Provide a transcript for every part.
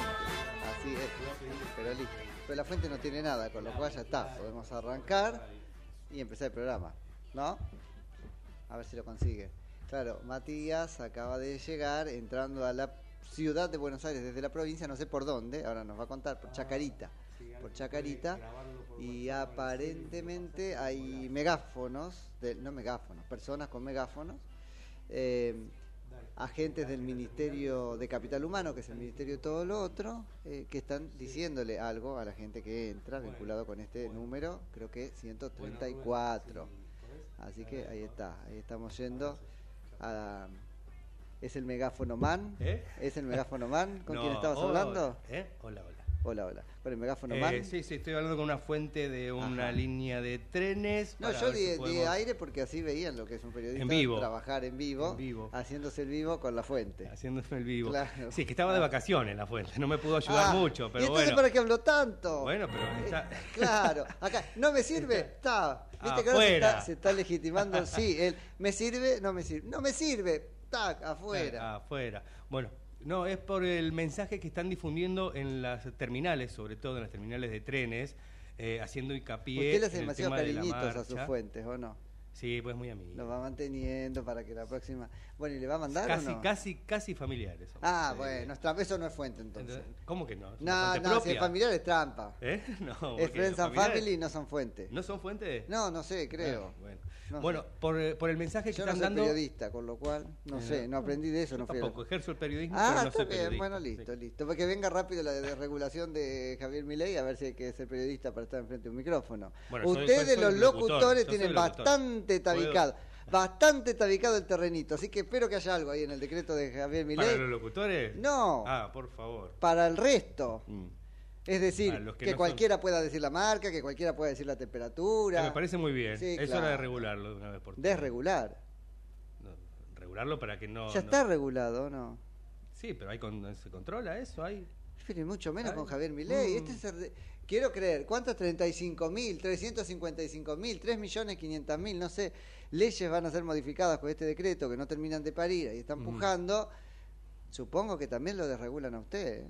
fuente. Así es, pero listo. Pero la fuente no tiene nada, con lo cual ya está. Podemos arrancar y empezar el programa, ¿no? A ver si lo consigue. Claro, Matías acaba de llegar entrando a la ciudad de Buenos Aires desde la provincia, no sé por dónde, ahora nos va a contar, por Chacarita. Por Chacarita. Y aparentemente hay megáfonos, de- no megáfonos, personas con megáfonos. eh, agentes del Ministerio de Capital Humano, que es el Ministerio de todo lo otro, eh, que están diciéndole algo a la gente que entra vinculado con este número, creo que 134. Así que ahí está, ahí estamos yendo a... ¿Es el megáfono man? ¿Eh? ¿Es el megáfono man con No, quien estabas hablando? ¿Eh? Hola, hola. Hola, hola. ¿Con el megáfono Eh, man? sí, sí, estoy hablando con una fuente de una Ajá. línea de trenes. No, yo di, si di podemos- aire porque así veían lo que es un periodista En vivo. trabajar en vivo, En vivo. haciéndose el vivo con la fuente. Haciéndose el vivo. Claro. Sí, que estaba de vacaciones la fuente, no me pudo ayudar Ah, mucho, pero ¿Y entonces bueno. para qué habló tanto? Bueno, pero está- Eh, claro, acá, ¿no me sirve? Está. ¿Viste que ahora se está, se está legitimando? Sí, el ¿me sirve? No me sirve. No me sirve. Tac, afuera. Ah, afuera. Bueno, no, es por el mensaje que están difundiendo en las terminales, sobre todo en las terminales de trenes, eh, haciendo hincapié. Usted le hace demasiado tema de cariñitos a sus fuentes, ¿o no? Sí, pues muy amigo. Lo va manteniendo para que la próxima. Bueno, ¿y le va a mandar Casi, o no? casi, casi familiares. somos. Ah, bueno, eso no es fuente entonces. ¿Cómo que no? ¿Es una No, fuente no, si es familiar es trampa. ¿Eh? No, Es Friends and familiares- Family no son fuente. ¿No son fuentes? No, no sé, creo. Ah, bueno, No Bueno, por, eh, por el mensaje que Yo no están soy dando. periodista, con lo cual, no Eh, sé, no aprendí de eso. yo no fui a tampoco ejerzo el periodismo, Ah, pero no está soy bien, periodista. bueno, listo, Sí. listo. Porque venga rápido la desregulación de Javier Milei, a ver si hay que ser periodista para estar enfrente de un micrófono. Bueno, soy- Ustedes, soy- soy los locutor, locutores, soy tienen locutor. bastante Puedo- tabicado, bastante tabicado el terrenito, así que espero que haya algo ahí en el decreto de Javier ¿Para Milei. los locutores? No. Ah, por favor. Para el resto, Mm. Es decir, los que, que no son- cualquiera pueda decir la marca, que cualquiera pueda decir la temperatura. Me parece muy bien. Sí, Eso claro. era de regularlo de una vez por todas. Desregular. No, regularlo para que no. ya no- está regulado, ¿o ¿no? Sí, pero hay con- se controla eso, hay. Pero mucho menos con Javier Milei. Mm. Este es el de- Quiero creer, ¿cuántos? 35 mil, 355 mil, 3 millones 500 mil, no sé. Leyes van a ser modificadas con este decreto que no terminan de parir y están Ujú. pujando. Supongo que también lo desregulan a usted. ¿eh?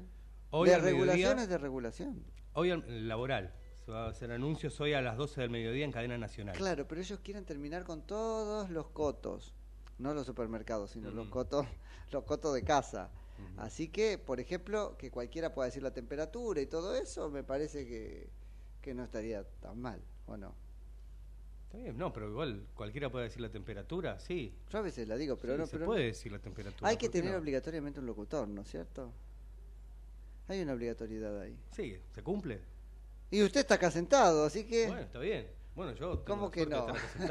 Hoy al Desregulación mediodía- es desregulación. Hoy el laboral. Se va a hacer anuncios hoy a las 12 del mediodía en cadena nacional. Claro, pero ellos quieren terminar con todos los cotos, no los supermercados, sino los cotos, los cotos de casa. Así que, por ejemplo, que cualquiera pueda decir la temperatura y todo eso, me parece que, que no estaría tan mal, ¿o no? Está bien, no, pero igual cualquiera puede decir la temperatura, sí. Yo a veces la digo, pero Sí, no. se pero puede no- decir la temperatura. Hay que ¿por qué tener no? obligatoriamente un locutor, ¿no es cierto? Hay una obligatoriedad ahí. Sí, se cumple. Y usted está acá sentado, así que... Bueno, está bien. Bueno, yo ¿Cómo que no?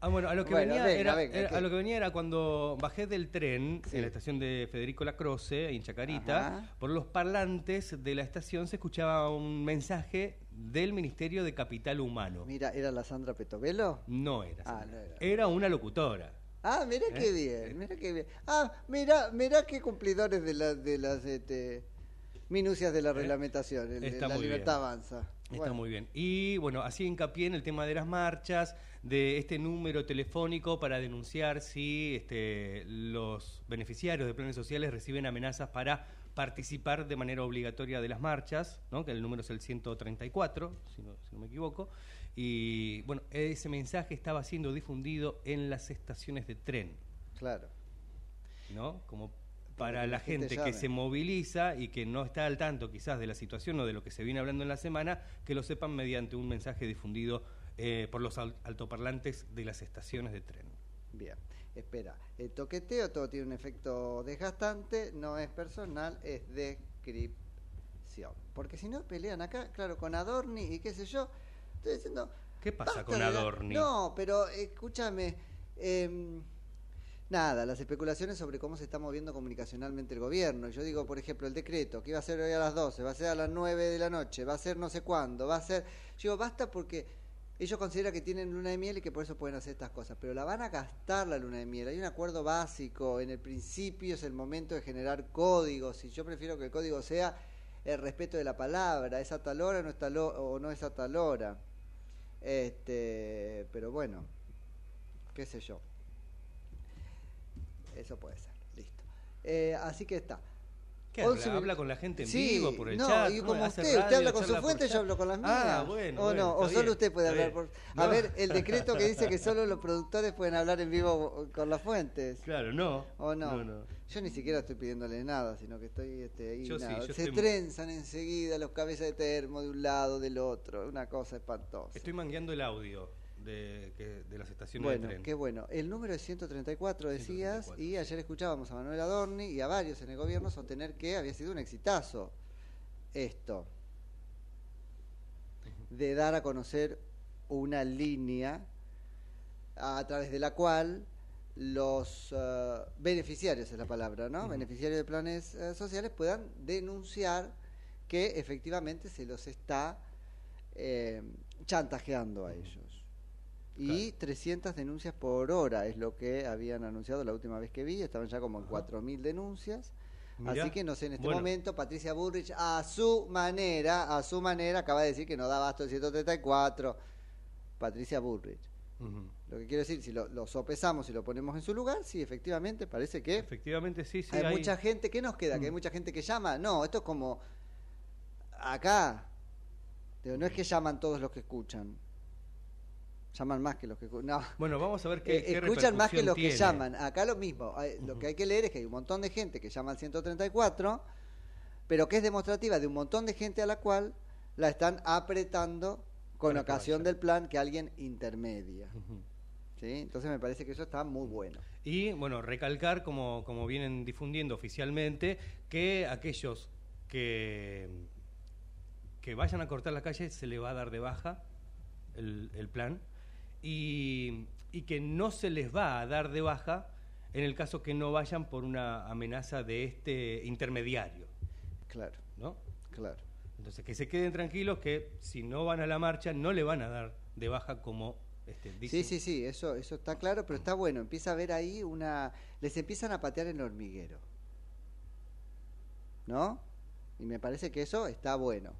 Ah, bueno, a lo que Bueno, venía venga, era, venga, era- ¿qué? a lo que venía era cuando bajé del tren Sí. en la estación de Federico Lacroce, en Chacarita, Ajá. por los parlantes de la estación se escuchaba un mensaje del Ministerio de Capital Humano. Mira, ¿era la Sandra Petovelo? No era. Ah, Sandra. no era. Era una locutora. Ah, mira qué ¿Eh? bien, mira qué bien. Ah, mira, mira qué cumplidores de, la, de las este, minucias de la reglamentación. el- ¿Eh? Está la muy libertad bien. avanza. Está Bueno, muy bien. Y bueno, así hincapié en el tema de las marchas, de este número telefónico para denunciar si este, los beneficiarios de planes sociales reciben amenazas para participar de manera obligatoria de las marchas, ¿no? que el número es el 134, si no, si no me equivoco. Y bueno, ese mensaje estaba siendo difundido en las estaciones de tren. Claro. ¿no? Como Para la gente gente que se moviliza y que no está al tanto quizás de la situación o de lo que se viene hablando en la semana, que lo sepan mediante un mensaje difundido eh, por los al- altoparlantes de las estaciones de tren. Bien, espera. El toqueteo todo tiene un efecto desgastante, no es personal, es descripción. Porque si no pelean acá, claro, con Adorni y qué sé yo, estoy diciendo... ¿Qué pasa con Adorni? No, pero escúchame. em, Nada, las especulaciones sobre cómo se está moviendo comunicacionalmente el gobierno. Yo digo, por ejemplo, el decreto, que iba a ser hoy a las 12, va a ser a las 9 de la noche, va a ser no sé cuándo, va a ser... Yo digo, basta porque ellos consideran que tienen luna de miel y que por eso pueden hacer estas cosas, pero la van a gastar la luna de miel. Hay un acuerdo básico, en el principio es el momento de generar códigos y yo prefiero que el código sea el respeto de la palabra, es a tal hora no es tal o no es a tal hora. Este, pero bueno, qué sé yo. Eso puede ser, listo. Eh, así que está. ¿Qué habla? ¿Habla con la gente en Sí, vivo por el no, chat? y como ¿Hace usted, usted habla con su fuente, yo hablo con las mías. Ah, bueno. o bueno, no, o solo bien, usted puede hablar por... A ver, el decreto que dice que solo los productores pueden hablar en vivo con las fuentes. Claro, no. ¿O no? Yo ni siquiera estoy pidiéndole nada, sino que estoy este, ahí. Yo sí, nada. yo Se estoy- trenzan enseguida los cabezas de termo de un lado, del otro. Una cosa espantosa. Estoy mangueando el audio de, que- de las estaciones Bueno, de tren. qué bueno. El número es 134, decías, 134, y ayer escuchábamos a Manuel Adorni y a varios en el gobierno sostener que había sido un exitazo esto de dar a conocer una línea a través de la cual los eh, beneficiarios es la palabra, ¿no? Beneficiarios de planes eh, sociales puedan denunciar que efectivamente se los está eh, chantajeando a ellos. Y 300 denuncias por hora es lo que habían anunciado la última vez que vi, estaban ya como en 4.000 denuncias. Mirá. Así que no sé, en este Bueno. momento Patricia Bullrich a su manera, a su manera, acaba de decir que no da abasto el 134. Patricia Lo que quiero decir, si lo, lo sopesamos y lo ponemos en su lugar, sí, efectivamente, parece que Efectivamente, sí, sí. hay, mucha gente. ¿Qué nos queda? ¿Que hay Mm. mucha gente que llama? No, esto es como acá. Digo, no es que llaman todos los que escuchan. Llaman más que los que escuchan. No. Bueno, vamos a ver qué, Eh, qué escuchan más que los que llaman. Acá lo mismo. Lo que hay que leer es que hay un montón de gente que llama al 134, pero que es demostrativa de un montón de gente a la cual la están apretando con ocasión del plan que alguien intermedia. ¿Sí? Entonces me parece que eso está muy bueno. Y bueno, recalcar, como, como vienen difundiendo oficialmente, que aquellos que, que vayan a cortar la calle se le va a dar de baja el, el plan y, y que no se les va a dar de baja en el caso que no vayan por una amenaza de este intermediario. Claro. ¿no? Claro. Entonces, que se queden tranquilos que si no van a la marcha, no le van a dar de baja como este, dicen. Sí, sí, sí, eso, eso está claro, pero está bueno. Empieza a ver ahí una. Les empiezan a patear el hormiguero. ¿No? Y me parece que eso está bueno.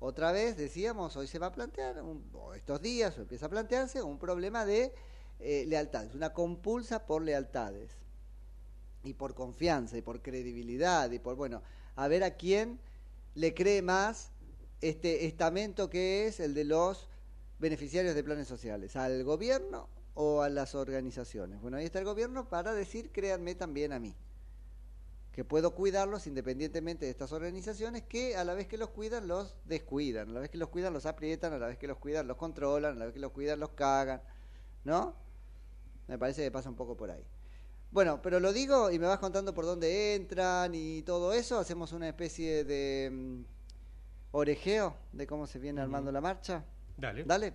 Otra vez decíamos, hoy se va a plantear, un- o estos días, o empieza a plantearse un problema de eh, lealtades, una compulsa por lealtades. Y por confianza, y por credibilidad, y por, bueno, a ver a quién le cree más este estamento que es el de los beneficiarios de planes sociales, al gobierno o a las organizaciones. Bueno, ahí está el gobierno para decir, créanme también a mí, que puedo cuidarlos independientemente de estas organizaciones que a la vez que los cuidan los descuidan, a la vez que los cuidan los aprietan, a la vez que los cuidan los controlan, a la vez que los cuidan los cagan, ¿no? Me parece que pasa un poco por ahí. Bueno, pero lo digo y me vas contando por dónde entran y todo eso. Hacemos una especie de mm, orejeo de cómo se viene armando la marcha. Dale. Dale.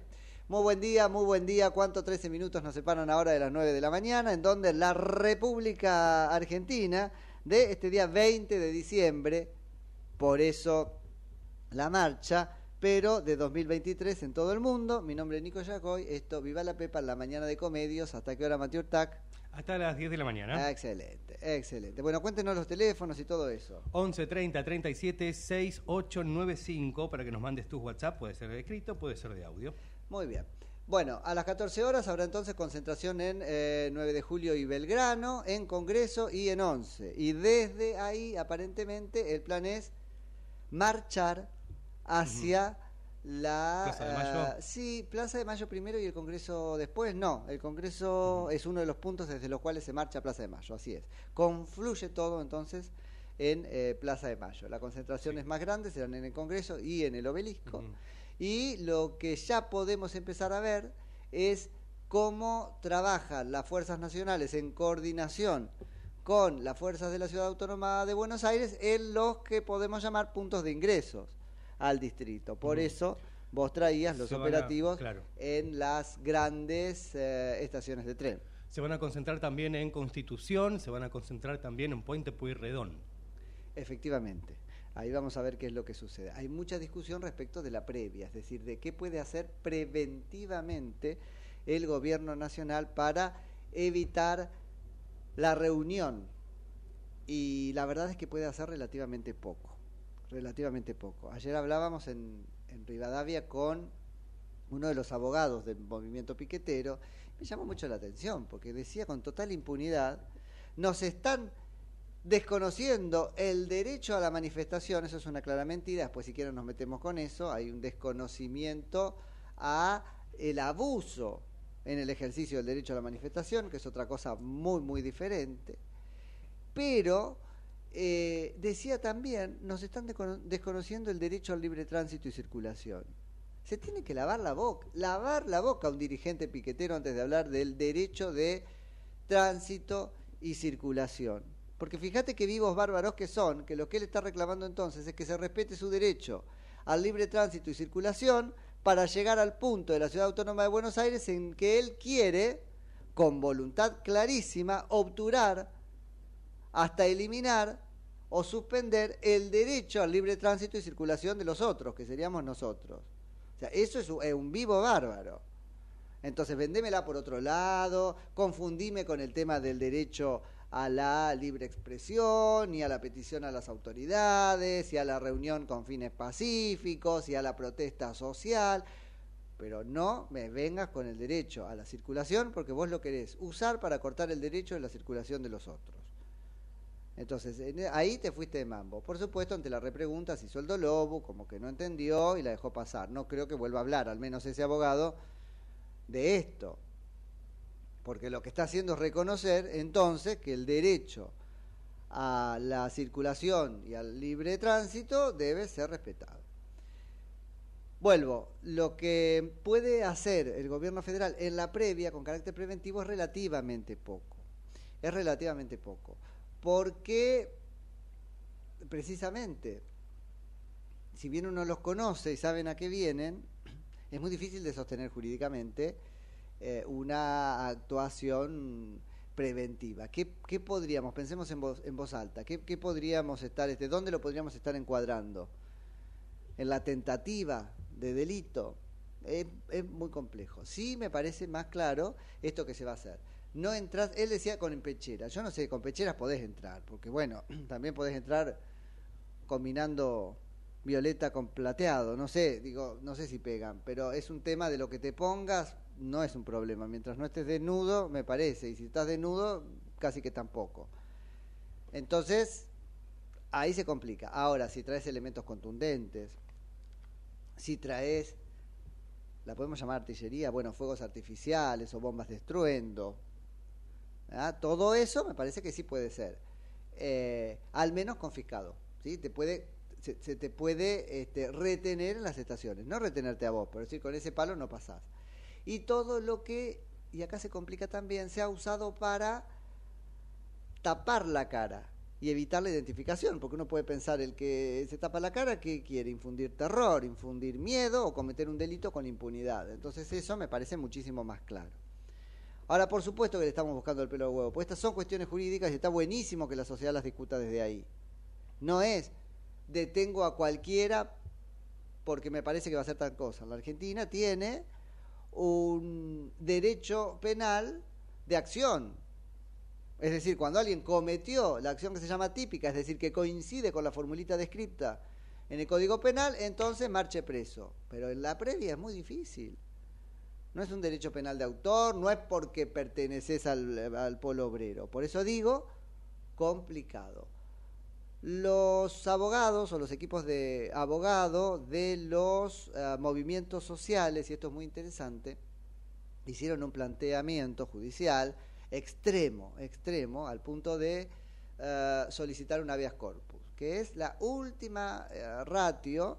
Muy buen día, muy buen día. ¿Cuánto? 13 minutos nos separan ahora de las 9 de la mañana, en donde la República Argentina, de este día 20 de diciembre, por eso la marcha, pero de 2023 en todo el mundo. Mi nombre es Nico Yacoy, esto Viva la Pepa, la mañana de comedios. ¿Hasta qué hora, Mateo Urtac? Hasta las 10 de la mañana. Ah, excelente, excelente. Bueno, cuéntenos los teléfonos y todo eso. 11 30 37 6895 para que nos mandes tus WhatsApp. Puede ser de escrito, puede ser de audio. Muy bien. Bueno, a las 14 horas habrá entonces concentración en eh, 9 de julio y Belgrano, en Congreso y en 11. Y desde ahí, aparentemente, el plan es marchar hacia la... Plaza de Mayo. eh, sí, Plaza de Mayo primero y el Congreso después. No, el Congreso es uno de los puntos desde los cuales se marcha a Plaza de Mayo, así es. Confluye todo entonces en eh, Plaza de Mayo. La concentración es más grande, serán en el Congreso y en el obelisco. Y lo que ya podemos empezar a ver es cómo trabajan las fuerzas nacionales en coordinación con las fuerzas de la Ciudad Autónoma de Buenos Aires en los que podemos llamar puntos de ingresos al distrito. Por eso vos traías los a- operativos claro. en las grandes eh, estaciones de tren. Se van a concentrar también en Constitución, se van a concentrar también en Puente Pueyrredón. Efectivamente. Ahí vamos a ver qué es lo que sucede. Hay mucha discusión respecto de la previa, es decir, de qué puede hacer preventivamente el gobierno nacional para evitar la reunión. Y la verdad es que puede hacer relativamente poco, relativamente poco. Ayer hablábamos en, en Rivadavia con uno de los abogados del movimiento piquetero, me llamó mucho la atención, porque decía con total impunidad, nos están desconociendo el derecho a la manifestación, eso es una clara mentira, después si quieren nos metemos con eso, hay un desconocimiento a el abuso en el ejercicio del derecho a la manifestación, que es otra cosa muy, muy diferente. Pero eh, decía también, nos están descono- desconociendo el derecho al libre tránsito y circulación. Se tiene que lavar la boca, lavar la boca a un dirigente piquetero antes de hablar del derecho de tránsito y circulación. Porque fíjate que vivos bárbaros que son, que lo que él está reclamando entonces es que se respete su derecho al libre tránsito y circulación para llegar al punto de la Ciudad Autónoma de Buenos Aires en que él quiere, con voluntad clarísima, obturar hasta eliminar o suspender el derecho al libre tránsito y circulación de los otros, que seríamos nosotros. O sea, eso es un, vivo bárbaro. Entonces, vendémela por otro lado, confundime con el tema del derecho a la libre expresión, y a la petición a las autoridades, y a la reunión con fines pacíficos, y a la protesta social, pero no me vengas con el derecho a la circulación porque vos lo querés usar para cortar el derecho de la circulación de los otros. Entonces, en- ahí te fuiste de mambo. Por supuesto, ante la repregunta se hizo el lobo, como que no entendió y la dejó pasar. No creo que vuelva a hablar, al menos ese abogado, de esto. Porque lo que está haciendo es reconocer entonces que el derecho a la circulación y al libre tránsito debe ser respetado. Vuelvo, lo que puede hacer el gobierno federal en la previa con carácter preventivo es relativamente poco. Es relativamente poco. Porque precisamente, si bien uno los conoce y saben a qué vienen, es muy difícil de sostener jurídicamente eh, una actuación preventiva. ¿Qué, podríamos, pensemos en voz, en voz alta, ¿qué, qué podríamos estar, este, dónde lo podríamos estar encuadrando? en la tentativa de delito, es, es muy complejo. Sí me parece más claro esto que se va a hacer. No entras, él decía con pecheras. Yo no sé, con pecheras podés entrar, porque bueno, también podés entrar combinando violeta con plateado, no sé, digo, no sé si pegan, pero es un tema de lo que te pongas, no es un problema. Mientras no estés desnudo, me parece, y si estás desnudo, casi que tampoco. Entonces, ahí se complica. Ahora, si traes elementos contundentes, si traes, la podemos llamar artillería, bueno, fuegos artificiales o bombas de estruendo, todo eso me parece que sí puede ser, eh, al menos confiscado, ¿sí? Te puede, se, se te puede este, retener en las estaciones, no retenerte a vos, pero decir, con ese palo no pasás. Y todo lo que, y acá se complica también, se ha usado para tapar la cara y evitar la identificación, porque uno puede pensar el que se tapa la cara que quiere infundir terror, infundir miedo o cometer un delito con impunidad. Entonces eso me parece muchísimo más claro. Ahora, por supuesto que le estamos buscando el pelo al huevo, pues estas son cuestiones jurídicas y está buenísimo que la sociedad las discuta desde ahí. No es detengo a cualquiera porque me parece que va a ser tal cosa. La Argentina tiene un derecho penal de acción, es decir, cuando alguien cometió la acción que se llama típica, es decir, que coincide con la formulita descripta en el Código Penal, entonces marche preso. Pero en la previa es muy difícil. No es un derecho penal de autor, no es porque perteneces al, al polo obrero. Por eso digo, complicado. Los abogados o los equipos de abogado de los uh, movimientos sociales, y esto es muy interesante, hicieron un planteamiento judicial extremo, extremo, al punto de uh, solicitar un habeas corpus, que es la última uh, ratio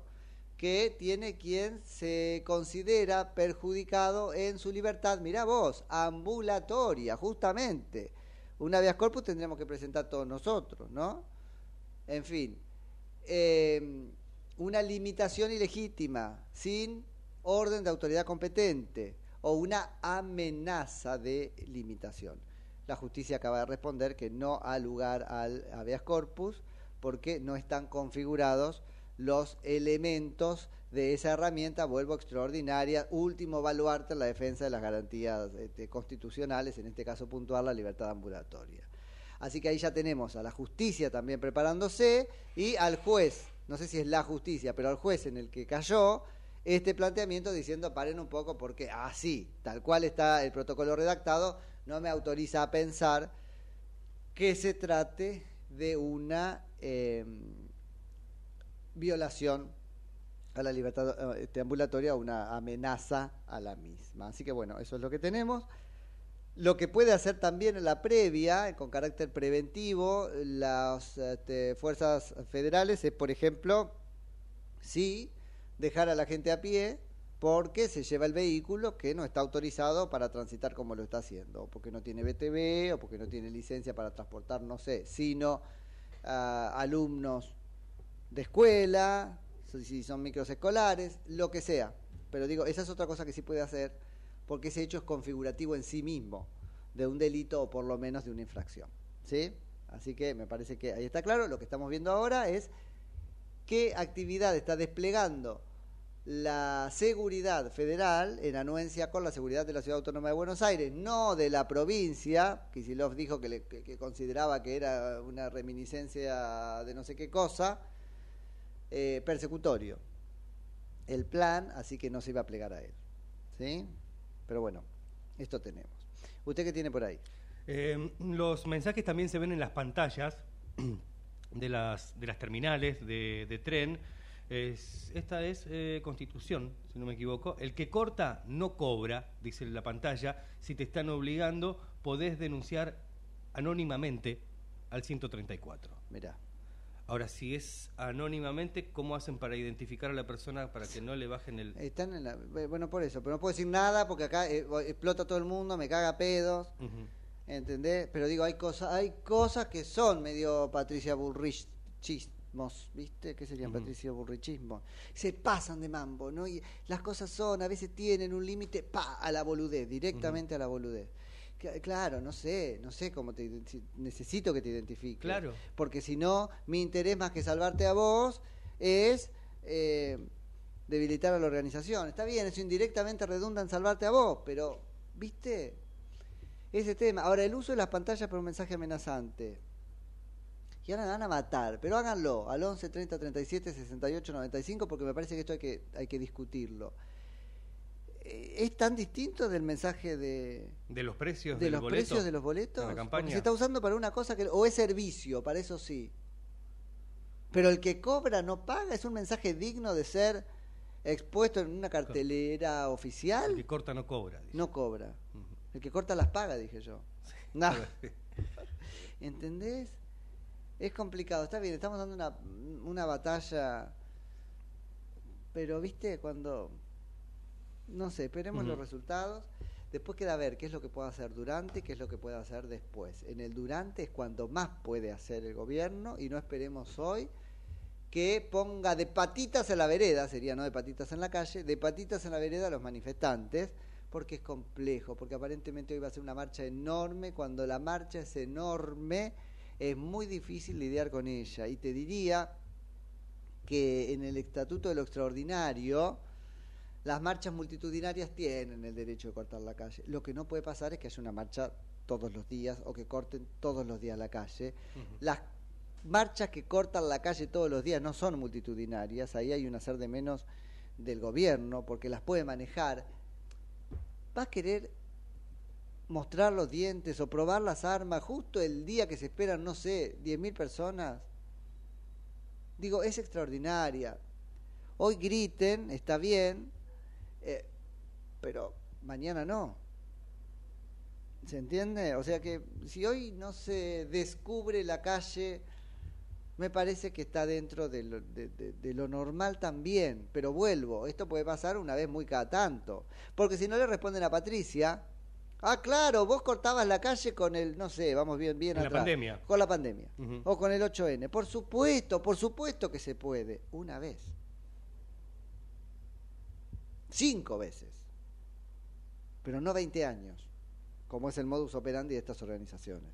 que tiene quien se considera perjudicado en su libertad, mira vos, ambulatoria, justamente. Un habeas corpus tendríamos que presentar todos nosotros, ¿no? En fin, eh, una limitación ilegítima, sin orden de autoridad competente o una amenaza de limitación. La justicia acaba de responder que no ha lugar al habeas corpus porque no están configurados los elementos de esa herramienta, vuelvo extraordinaria, último baluarte en la defensa de las garantías este, constitucionales, en este caso puntual la libertad ambulatoria. Así que ahí ya tenemos a la justicia también preparándose y al juez, no sé si es la justicia, pero al juez en el que cayó, este planteamiento diciendo paren un poco porque así, tal cual está el protocolo redactado, no me autoriza a pensar que se trate de una eh, violación a la libertad este, ambulatoria, una amenaza a la misma. Así que bueno, eso es lo que tenemos. Lo que puede hacer también en la previa, con carácter preventivo, las este, fuerzas federales es, por ejemplo, sí dejar a la gente a pie porque se lleva el vehículo que no está autorizado para transitar como lo está haciendo, o porque no tiene BTV, o porque no tiene licencia para transportar, no sé, sino uh, alumnos de escuela, si son micros escolares, lo que sea. Pero digo, esa es otra cosa que sí puede hacer, porque ese hecho es configurativo en sí mismo de un delito o por lo menos de una infracción. ¿Sí? Así que me parece que ahí está claro. Lo que estamos viendo ahora es qué actividad está desplegando la seguridad federal en anuencia con la seguridad de la Ciudad Autónoma de Buenos Aires, no de la provincia. Kisilov dijo que, le, que, que consideraba que era una reminiscencia de no sé qué cosa, eh, persecutorio. El plan, así que no se iba a plegar a él. ¿Sí? Pero bueno, esto tenemos. ¿Usted qué tiene por ahí? Eh, los mensajes también se ven en las pantallas de las, de las terminales de, de tren. Es, esta es eh, Constitución, si no me equivoco. El que corta no cobra, dice en la pantalla. Si te están obligando, podés denunciar anónimamente al 134. Mirá. Ahora, si es anónimamente, ¿cómo hacen para identificar a la persona para que no le bajen el...? Están en la... Bueno, por eso, pero no puedo decir nada porque acá eh, explota todo el mundo, me caga pedos, uh -huh. ¿entendés? Pero digo, hay cosas hay cosas que son medio Patricia Bullrichismos, ¿viste? ¿Qué serían uh -huh. Patricia Bullrichismos? Se pasan de mambo, ¿no? Y las cosas son, a veces tienen un límite, pa, a la boludez, directamente uh -huh. a la boludez. Claro, no sé, no sé cómo te necesito que te identifiques. Claro. Porque si no, mi interés más que salvarte a vos es eh, debilitar a la organización. Está bien, eso indirectamente redunda en salvarte a vos, pero, ¿viste? Ese tema. Ahora, el uso de las pantallas por un mensaje amenazante. Y ahora me van a matar, pero háganlo al 11 30 37 68 95 porque me parece que esto hay que, hay que discutirlo. Eh, ¿Es tan distinto del mensaje de, De los precios de los boleto, precios de los boletos? la campaña. se está usando para una cosa que o es servicio, para eso sí. Pero el que cobra no paga, es un mensaje digno de ser expuesto en una cartelera El oficial. que corta no cobra. dice. No cobra. El que corta las paga, dije yo. No. ¿Entendés? Es complicado, está bien, estamos dando una, una batalla, pero viste, cuando, no sé, esperemos los resultados, después queda ver qué es lo que puede hacer durante y qué es lo que puede hacer después. En el durante es cuando más puede hacer el gobierno y no esperemos hoy que ponga de patitas en la vereda, sería no de patitas en la calle, de patitas en la vereda a los manifestantes, porque es complejo, porque aparentemente hoy va a ser una marcha enorme, cuando la marcha es enorme es muy difícil lidiar con ella. Y te diría que en el Estatuto de lo Extraordinario, las marchas multitudinarias tienen el derecho de cortar la calle. Lo que no puede pasar es que haya una marcha todos los días o que corten todos los días la calle. Las marchas que cortan la calle todos los días no son multitudinarias, ahí hay un hacer de menos del gobierno, porque las puede manejar. ¿Va a querer mostrar los dientes o probar las armas justo el día que se esperan, no sé, 10.000 personas? Digo, es extraordinaria. Hoy griten, está bien, eh, pero mañana no. ¿Se entiende? O sea que si hoy no se descubre la calle, me parece que está dentro de lo, de- de- de lo normal también. Pero vuelvo, esto puede pasar una vez muy cada tanto. Porque si no le responden a Patricia, ah, claro, vos cortabas la calle con el, no sé, vamos bien, bien En la atrás. pandemia. Con la pandemia. O con el 8N. Por supuesto, por supuesto que se puede. Una vez. Cinco veces. Pero no 20 años, como es el modus operandi de estas organizaciones.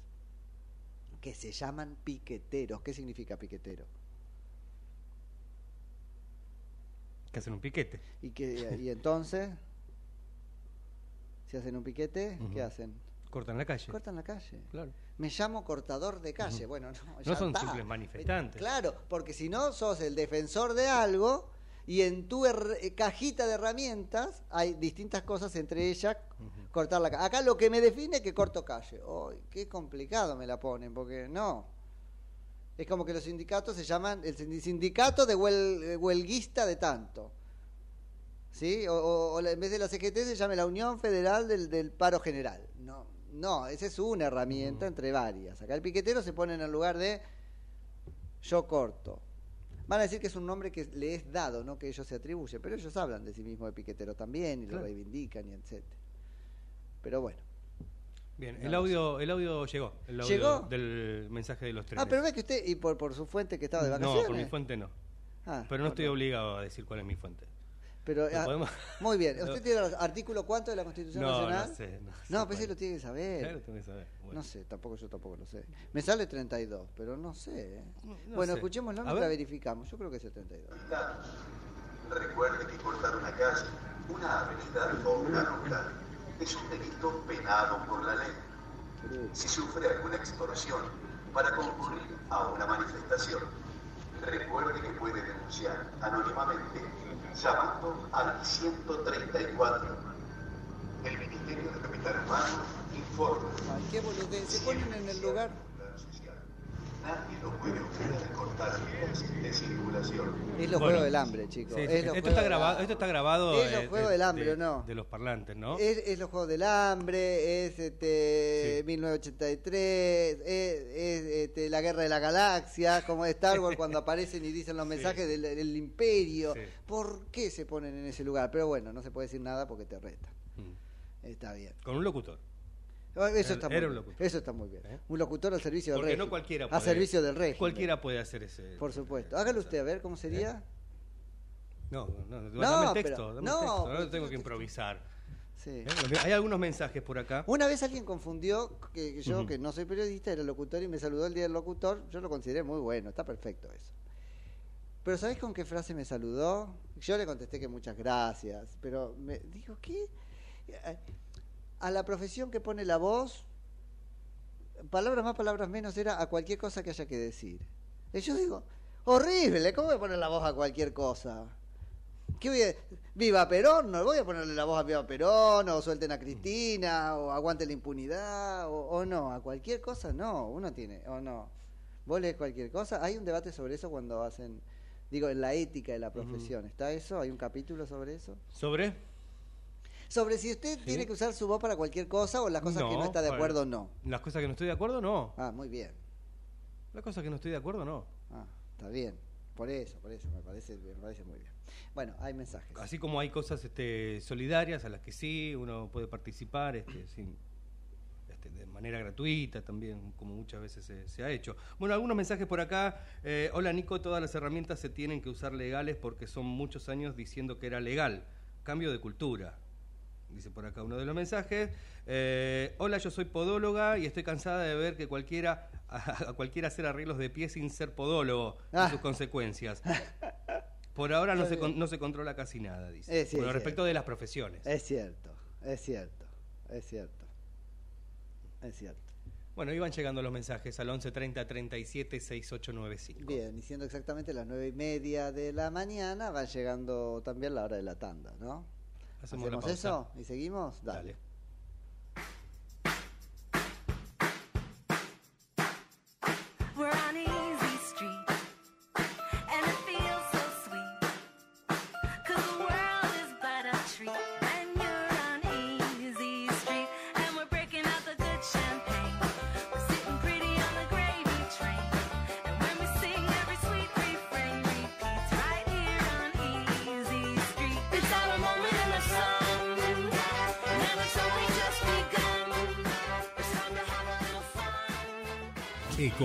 Que se llaman piqueteros. ¿Qué significa piquetero? Que hacen un piquete. Y, que, y entonces, si hacen un piquete. ¿qué hacen? Cortan la calle. Cortan la calle. Claro. Me llamo cortador de calle. Bueno, no, No son está. simples manifestantes. Claro, porque si no sos el defensor de algo y en tu eh, cajita de herramientas hay distintas cosas, entre ellas cortar la calle. Acá lo que me define es que corto calle. ¡Ay, qué complicado me la ponen! Porque no. Es como que los sindicatos se llaman el sindi- sindicato de huel- eh, huelguista de tanto. ¿Sí? O, o- en vez de la CGT se llame la Unión Federal del, del Paro General. No, no, esa es una herramienta entre varias. Acá el piquetero se pone en el lugar de yo corto. Van a decir que es un nombre que le es dado, no que ellos se atribuyen, pero ellos hablan de sí mismos de piquetero también y Claro. lo reivindican y etcétera. Pero bueno. Bien, el audio, el audio llegó. El audio ¿Llegó? del mensaje de los trenes. Ah, pero ves que usted, y por, por su fuente que estaba de vacaciones. No, por mi fuente no. Ah, pero no estoy obligado a decir cuál es mi fuente. Pero, ¿Lo ah, podemos? Muy bien. No. ¿Usted tiene el artículo cuánto de la Constitución No, Nacional? no sé, no sé No, pues cuál. sí lo tiene que saber. Claro, tengo que saber. Bueno. No sé, tampoco yo tampoco lo sé. Me sale 32, pero no sé. ¿eh? no bueno, sé. escuchémoslo mientras ver. verificamos. Yo creo que es el 32. Recuerde que cortar una calle, una avenida o una ruta es un delito penado por la ley. Si sufre alguna extorsión para concurrir a una manifestación, recuerde que puede denunciar anónimamente llamando al 134. El Ministerio de Capital Humano informa. Qué boludez. Se ponen en el lugar. Nadie lo puede obligar a cortar vías de circulación. Es los Bueno. juegos del hambre, chicos. Sí, sí. Esto, está grabado, hambre. esto está grabado. Es los eh, juegos de- del hambre, de- ¿o no? De los parlantes, ¿no? Es, es los juegos del hambre, es este, Sí. 1983, es, es, este, la guerra de la galaxia, como de Star Wars cuando aparecen y dicen los mensajes del, del imperio. Sí. ¿Por qué se ponen en ese lugar? Pero bueno, no se puede decir nada porque te reta. Mm. Está bien. Con un locutor. Oh, Eso Era- está muy era un locutor. Eso está muy bien. ¿Eh? Un locutor al servicio del régimen. no cualquiera A puede. servicio del régimen. Cualquiera puede hacer ese. Por supuesto. Hágalo usted, a ver cómo sería. No, no, no, No, dame pero- texto. Dame no, texto. pero No tengo que improvisar. Sí. ¿Eh? Hay algunos mensajes por acá. Una vez alguien confundió que que yo, Ujú. que no soy periodista, era locutor y me saludó el día del locutor. Yo lo consideré muy bueno, está perfecto eso. Pero ¿sabés con qué frase me saludó? Yo le contesté que muchas gracias, pero me dijo, ¿qué? A la profesión que pone la voz, palabras más, palabras menos, era a cualquier cosa que haya que decir. Y yo digo, horrible, ¿cómo voy a poner la voz a cualquier cosa? ¿Qué voy a- Viva Perón, no voy a ponerle la voz a Viva Perón, o suelten a Cristina, o aguante la impunidad, o, o no, a cualquier cosa no, uno tiene, o no. Vos lees cualquier cosa, hay un debate sobre eso cuando hacen, digo, en la ética de la profesión, ¿está eso? ¿Hay un capítulo sobre eso? ¿Sobre? Sobre si usted tiene que usar su voz para cualquier cosa o las cosas que no está de acuerdo no. Las cosas que no estoy de acuerdo, no. Ah, muy bien. Las cosas que no estoy de acuerdo, no. Ah, está bien. Por eso, por eso, me parece, me parece muy bien. Bueno, hay mensajes. Así como hay cosas este, solidarias a las que sí uno puede participar este, sin, este, de manera gratuita también, como muchas veces se, se ha hecho. Bueno, algunos mensajes por acá. Eh, Hola Nico, todas las herramientas se tienen que usar legales porque son muchos años diciendo que era legal. Cambio de cultura. Dice por acá uno de los mensajes. Eh, Hola, yo soy podóloga y estoy cansada de ver que cualquiera a, a cualquiera hacer arreglos de pie sin ser podólogo y Ah. sus consecuencias. Por ahora no se, con- no se controla casi nada, dice. Es respecto de las profesiones. Es cierto, es cierto, es cierto. Es cierto. Bueno, iban llegando los mensajes al 11 30 37 6895. Bien, y siendo exactamente las nueve y media de la mañana, va llegando también la hora de la tanda, ¿no? Hacemos la ¿Hacemos pausa. eso y seguimos? Dale. We're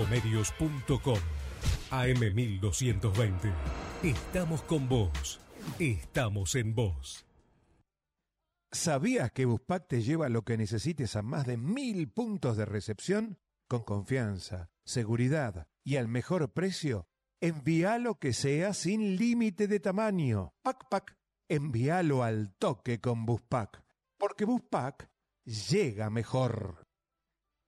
Ecomedios.com AM1220. Estamos con vos. Estamos en vos. ¿Sabías que Buspack te lleva lo que necesites a más de mil puntos de recepción? Con confianza, seguridad y al mejor precio. Envía lo que sea sin límite de tamaño. Pac Pac. Envíalo al toque con Buspack. Porque Buspack llega mejor.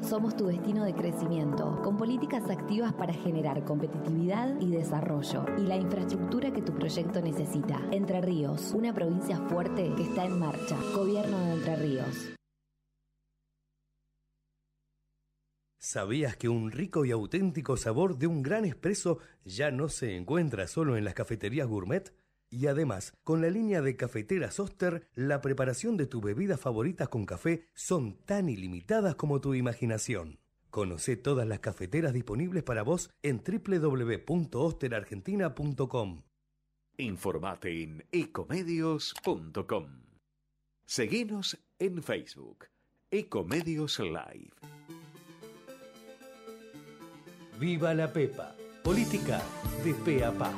Somos tu destino de crecimiento, con políticas activas para generar competitividad y desarrollo y la infraestructura que tu proyecto necesita. Entre Ríos, una provincia fuerte que está en marcha. Gobierno de Entre Ríos. ¿Sabías que un rico y auténtico sabor de un gran espresso ya no se encuentra solo en las cafeterías gourmet? Y además, con la línea de cafeteras Oster, la preparación de tu bebida favorita con café son tan ilimitadas como tu imaginación. Conoce todas las cafeteras disponibles para vos en www.osterargentina.com. Informate en ecomedios.com. Seguinos en Facebook, Ecomedios Live. Viva la Pepa. Política de pe a pa.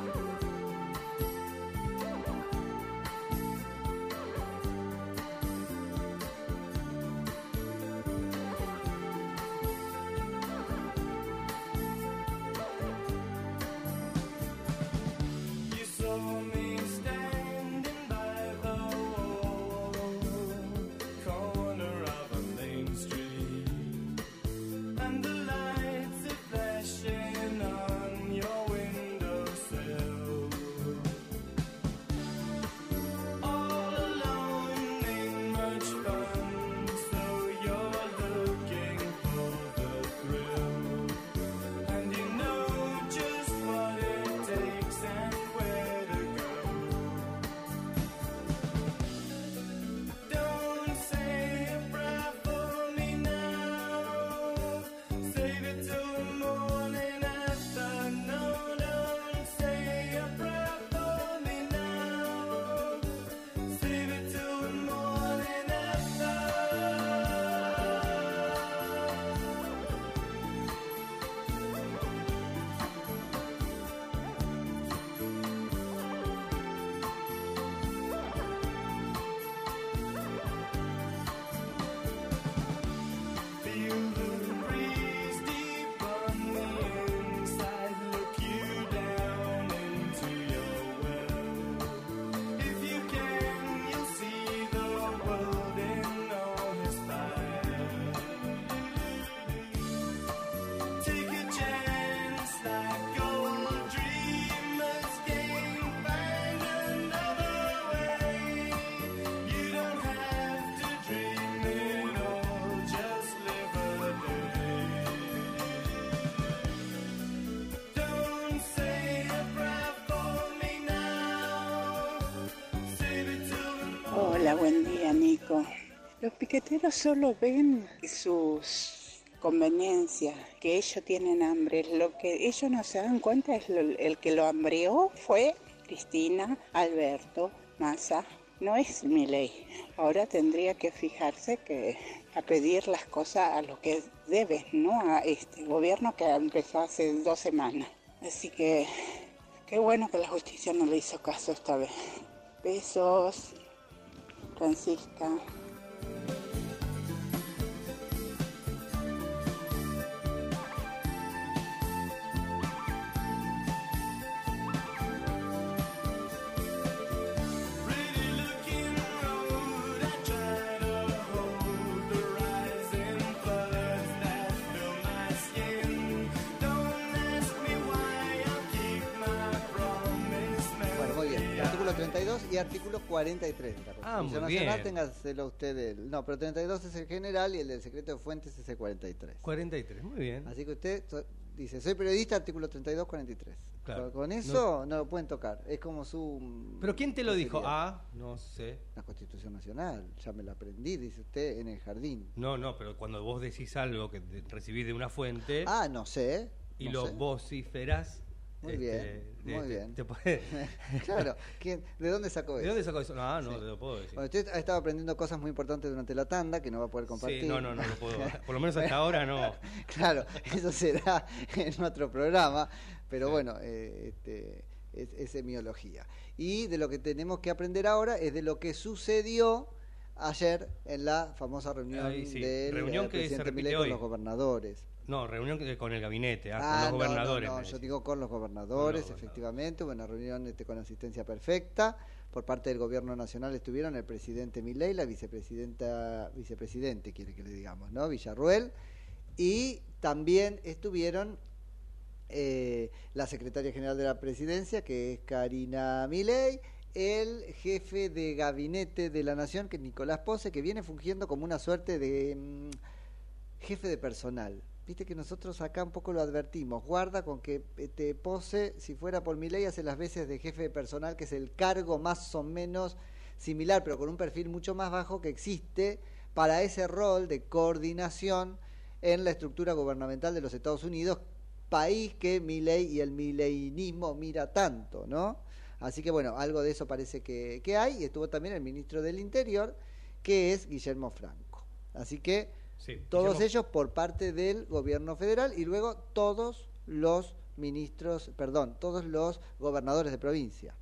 Hola, buen día, Nico. Los piqueteros solo ven sus conveniencias, que ellos tienen hambre. Lo que ellos no se dan cuenta es lo- el que lo hambreó fue Cristina, Alberto, Massa. No es mi ley. Ahora tendría que fijarse que a pedir las cosas a lo que debe, no a este gobierno que empezó hace dos semanas. Así que qué bueno que la justicia no le hizo caso esta vez. Besos, Francisca. 40 y 30. Ah, muy nacional, bien. téngaselo usted. El, no, pero 32 es el general y el del secreto de fuentes es el 43. 43, muy bien. Así que usted dice, soy periodista, artículo 32, 43. Claro. Con eso no, lo pueden tocar. Es como su... ¿Pero quién te lo dijo? Ah, no sé. La Constitución Nacional, ya me la aprendí, dice usted, en el jardín. No, no, pero cuando vos decís algo que recibís de una fuente... Ah, no sé. Y lo sé. vociferás muy este, bien, de- muy te- bien. te puede- claro, ¿quién- ¿de dónde sacó ¿De eso? dónde sacó eso? No, no, Sí. te lo puedo decir. Bueno, usted ha estado aprendiendo cosas muy importantes durante la tanda que no va a poder compartir. Sí, no, no, no lo puedo. Por lo menos hasta ahora no. claro, eso será en otro programa, pero bueno, eh, este, es, es semiología. Y de lo que tenemos que aprender ahora es de lo que sucedió ayer en la famosa reunión Ay, sí. del Reunión eh, que se presidente Milei con los gobernadores. No, reunión con el gabinete, ah, Ah, con los no, no, gobernadores. no, me yo digo con los gobernadores, efectivamente, hubo una reunión este, con asistencia perfecta. Por parte del gobierno nacional estuvieron el presidente Milei, la vicepresidenta, vicepresidente quiere que le digamos, ¿no? Villarruel, y también estuvieron eh, la secretaria general de la presidencia, que es Karina Milei, el jefe de gabinete de la nación, que es Nicolás Pose, que viene fungiendo como una suerte de mm, jefe de personal. Viste que nosotros acá un poco lo advertimos. Guarda con que te pose, si fuera por mi ley, hace las veces de jefe de personal, que es el cargo más o menos similar, pero con un perfil mucho más bajo que existe para ese rol de coordinación en la estructura gubernamental de los Estados Unidos, país que mi ley y el mileinismo mira tanto, ¿no? Así que bueno, algo de eso parece que, que hay, y estuvo también el ministro del Interior, que es Guillermo Franco. Así que Sí, todos ellos por parte del gobierno federal y luego todos los ministros, perdón, todos los gobernadores de provincia.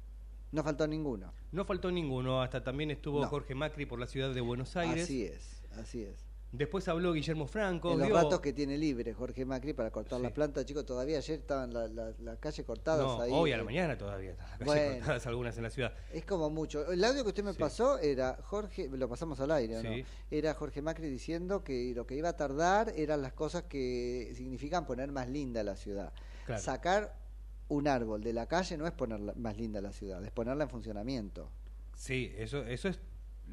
No faltó ninguno. No faltó ninguno, hasta también estuvo No. Jorge Macri por la ciudad de Buenos Aires. Así es, así es. Después habló Guillermo Franco. En los dio- ratos que tiene libre Jorge Macri para cortar las plantas, chicos, todavía ayer estaban la, la, la calle cortadas No, ahí. hoy a la eh, mañana todavía. están las calles Bueno. cortadas algunas en la ciudad. Es como mucho. El audio que usted me pasó era Jorge, lo pasamos al aire, ¿o ¿no? Sí. Era Jorge Macri diciendo que lo que iba a tardar eran las cosas que significan poner más linda la ciudad. Claro. Sacar un árbol de la calle no es poner más linda la ciudad, es ponerla en funcionamiento. Sí, eso, eso es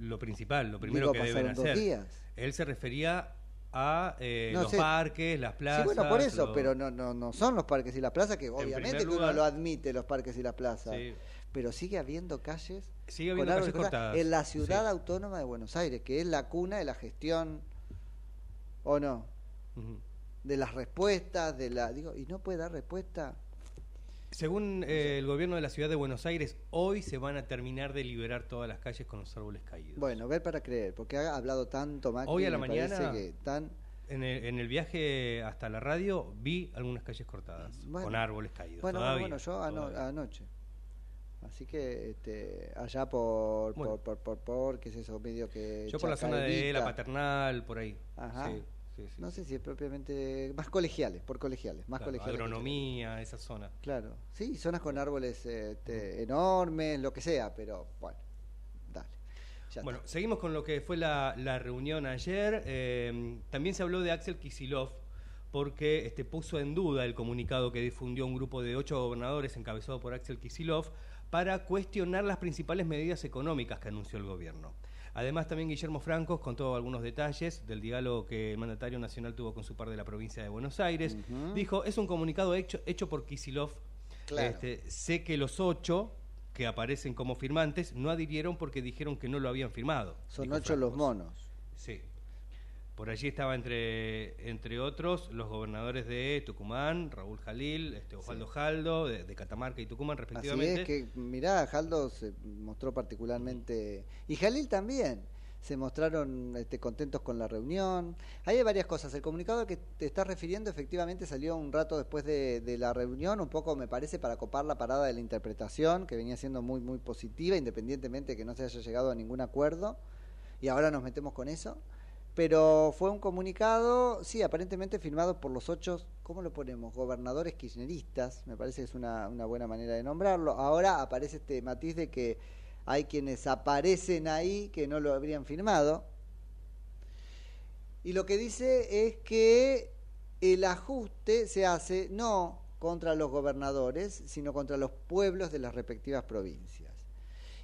lo principal, lo primero Digo, que deben hacer. días. Él se refería a eh, No los sé. parques, las plazas. sí, bueno, por eso, lo- pero no, no, no son los parques y las plazas, que obviamente que uno lugar- lo admite, los parques y las plazas. Sí. Pero sigue habiendo calles, Sigue con habiendo calles cortadas. en la ciudad Sí. autónoma de Buenos Aires, que es la cuna de la gestión, ¿o no? De las respuestas, de la... Digo, ¿y no puede dar respuesta? Según eh, el gobierno de la ciudad de Buenos Aires, hoy se van a terminar de liberar todas las calles con los árboles caídos. Bueno, ver para creer, porque ha hablado tanto Macri, Hoy a la me mañana, que tan... en, el, en el viaje hasta la radio, vi algunas calles cortadas Bueno. con árboles caídos. Bueno, todavía, bueno, yo ano- todavía. anoche. Así que este, allá por, Bueno. por, por, por, por, ¿qué es eso? Medio que... Yo por la zona de la paternal, por ahí. Ajá. Sí, sí, sí. No sé si es propiamente... Más colegiales, por colegiales, más Claro, colegiales. agronomía, esa zona. Claro, sí, zonas con árboles este, enormes, lo que sea, pero bueno, dale. Ya Bueno, seguimos con lo que fue la, la reunión ayer. Eh, también se habló de Axel Kisilov porque este, puso en duda el comunicado que difundió un grupo de ocho gobernadores encabezado por Axel Kisilov para cuestionar las principales medidas económicas que anunció el gobierno. Además, también Guillermo Francos contó algunos detalles del diálogo que el mandatario nacional tuvo con su par de la provincia de Buenos Aires. Dijo, es un comunicado hecho, hecho por Kisilov. Claro. Este, sé que los ocho que aparecen como firmantes no adhirieron porque dijeron que no lo habían firmado. Son ocho los monos. Sí. Por allí estaba entre, entre otros los gobernadores de Tucumán, Raúl Jalil, este, Osvaldo Jaldo, de, de Catamarca y Tucumán Así respectivamente. es que, mirá, Jaldo se mostró particularmente. Y Jalil también. Se mostraron este, contentos con la reunión. Hay varias cosas. El comunicado al que te estás refiriendo efectivamente salió un rato después de, de la reunión, un poco me parece para copar la parada de la interpretación, que venía siendo muy, muy positiva, independientemente de que no se haya llegado a ningún acuerdo. Y ahora nos metemos con eso. Pero fue un comunicado, sí, aparentemente firmado por los ocho, ¿cómo lo ponemos? Gobernadores kirchneristas, me parece que es una, una buena manera de nombrarlo. Ahora aparece este matiz de que hay quienes aparecen ahí que no lo habrían firmado. Y lo que dice es que el ajuste se hace no contra los gobernadores, sino contra los pueblos de las respectivas provincias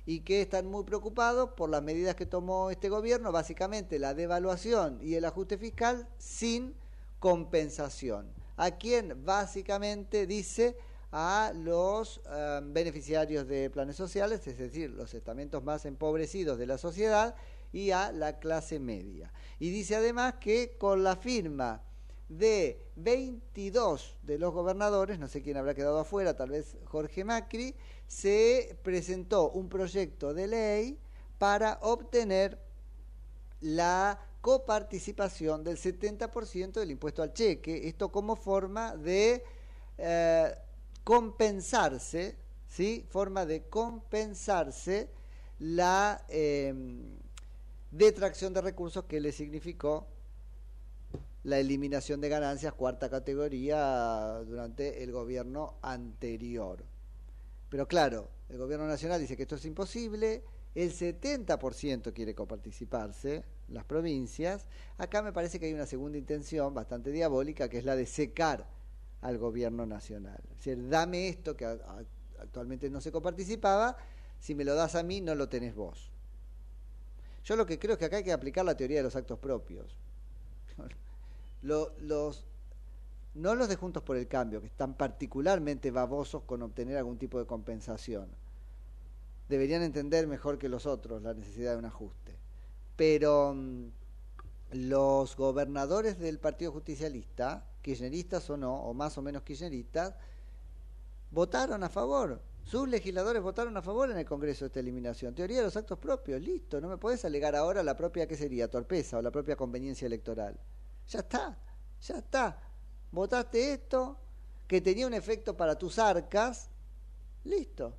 y que están muy preocupados por las medidas que tomó este gobierno, básicamente la devaluación y el ajuste fiscal sin compensación. A quien básicamente dice a los eh, beneficiarios de planes sociales, es decir, los estamentos más empobrecidos de la sociedad y a la clase media. Y dice además que con la firma de 22 de los gobernadores, no sé quién habrá quedado afuera, tal vez Jorge Macri, se presentó un proyecto de ley para obtener la coparticipación del 70% del impuesto al cheque, esto como forma de eh, compensarse, ¿sí? Forma de compensarse la eh, detracción de recursos que le significó la eliminación de ganancias, cuarta categoría, durante el gobierno anterior. Pero claro, el gobierno nacional dice que esto es imposible, el 70% quiere coparticiparse, las provincias. Acá me parece que hay una segunda intención bastante diabólica, que es la de secar al gobierno nacional. Es decir, dame esto que actualmente no se coparticipaba, si me lo das a mí no lo tenés vos. Yo lo que creo es que acá hay que aplicar la teoría de los actos propios. Lo- los, no los de Juntos por el Cambio, que están particularmente babosos con obtener algún tipo de compensación. Deberían entender mejor que los otros la necesidad de un ajuste. Pero mm, los gobernadores del Partido Justicialista, kirchneristas o no, o más o menos kirchneristas, votaron a favor. Sus legisladores votaron a favor en el Congreso de esta eliminación. Teoría de los actos propios, listo. No me podés alegar ahora la propia, ¿qué sería? Torpeza o la propia conveniencia electoral. Ya está, ya está. Votaste esto, que tenía un efecto para tus arcas, listo.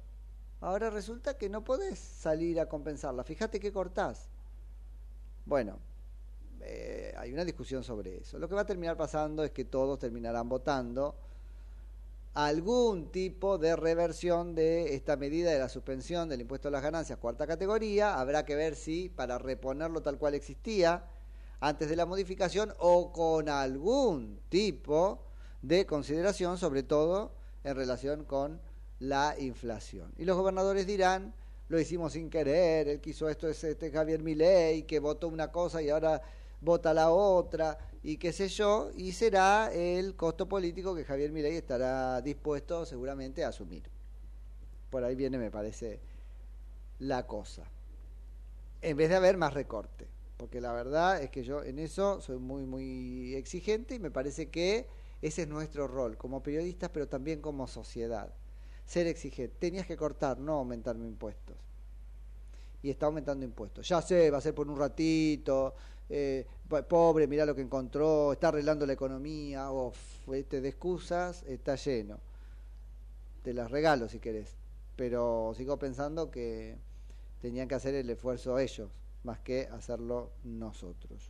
Ahora resulta que no podés salir a compensarla. Fíjate que cortás. Bueno, eh, hay una discusión sobre eso. Lo que va a terminar pasando es que todos terminarán votando algún tipo de reversión de esta medida de la suspensión del impuesto a las ganancias, cuarta categoría. Habrá que ver si para reponerlo tal cual existía antes de la modificación o con algún tipo de consideración, sobre todo en relación con la inflación. Y los gobernadores dirán, lo hicimos sin querer, el que hizo esto es este Javier Milei, que votó una cosa y ahora vota la otra, y qué sé yo, y será el costo político que Javier Milei estará dispuesto seguramente a asumir. Por ahí viene, me parece, la cosa. En vez de haber más recorte. Porque la verdad es que yo en eso soy muy, muy exigente y me parece que ese es nuestro rol como periodistas, pero también como sociedad. Ser exigente. Tenías que cortar, no aumentarme impuestos. Y está aumentando impuestos. Ya sé, va a ser por un ratito. eh, po- pobre, mirá lo que encontró. Está arreglando la economía. Uf, este de excusas está lleno. Te las regalo si querés. Pero sigo pensando que tenían que hacer el esfuerzo ellos, más que hacerlo nosotros.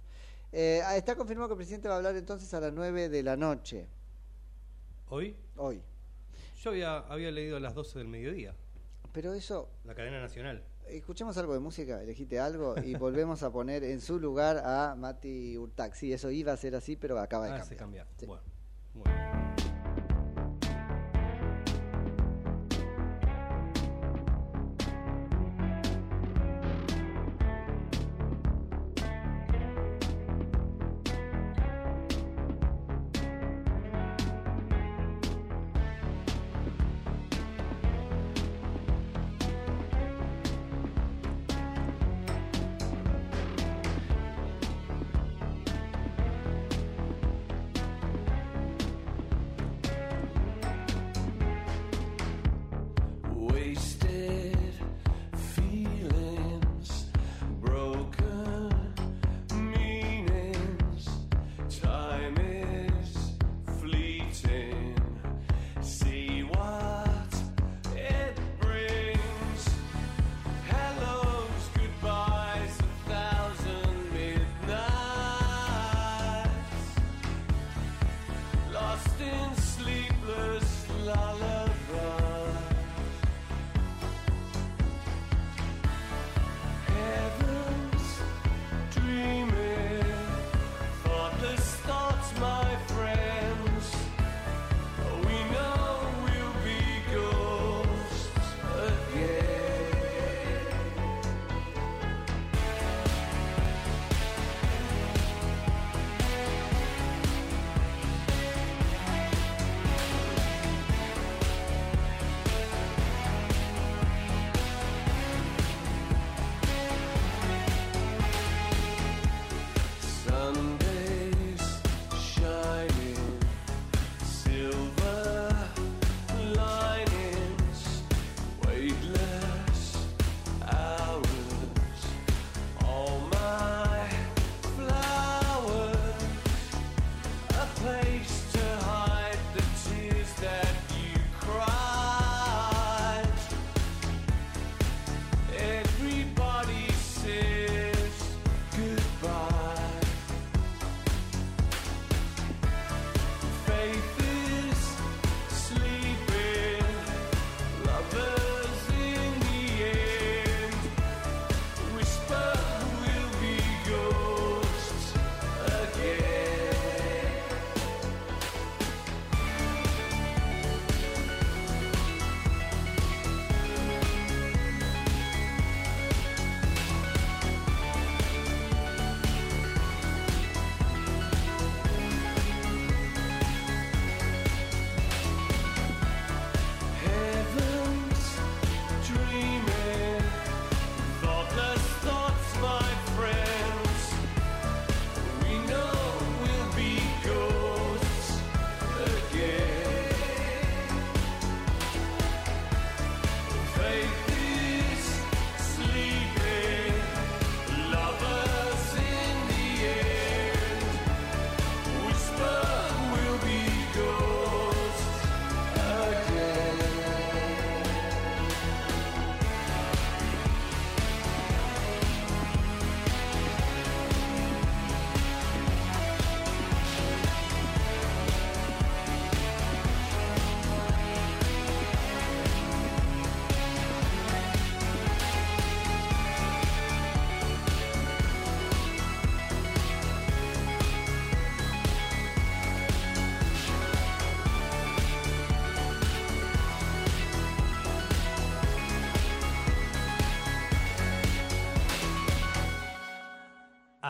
Eh, está confirmado que el presidente va a hablar entonces a las 9 de la noche. ¿Hoy? Hoy. Yo había, había leído a las 12 del mediodía. Pero eso, La cadena nacional. escuchemos algo de música, elegite algo y volvemos a poner en su lugar a Mati Urtac. Sí, eso iba a ser así, pero acaba de Ah, cambiar. se cambiar. Sí. Bueno.